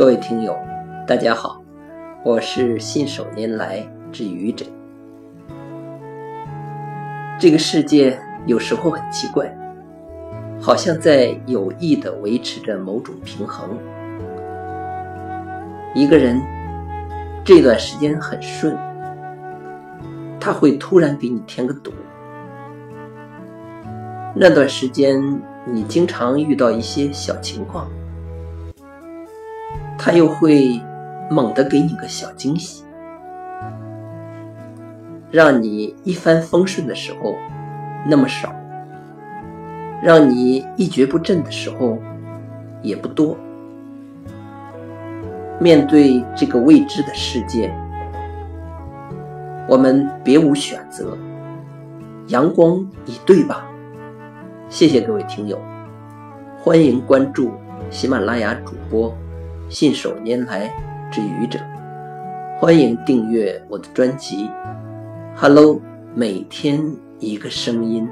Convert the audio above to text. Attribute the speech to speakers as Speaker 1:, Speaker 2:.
Speaker 1: 各位听友，大家好，我是信手拈来之愚者。这个世界有时候很奇怪，好像在有意的维持着某种平衡。一个人这段时间很顺，他会突然给你添个堵；那段时间你经常遇到一些小情况。他又会猛地给你个小惊喜，让你一帆风顺的时候那么少，让你一蹶不振的时候也不多。面对这个未知的世界，我们别无选择，阳光以对吧？谢谢各位听友，欢迎关注喜马拉雅主播。信手拈来之愚者，欢迎订阅我的专辑。Hello，每天一个声音。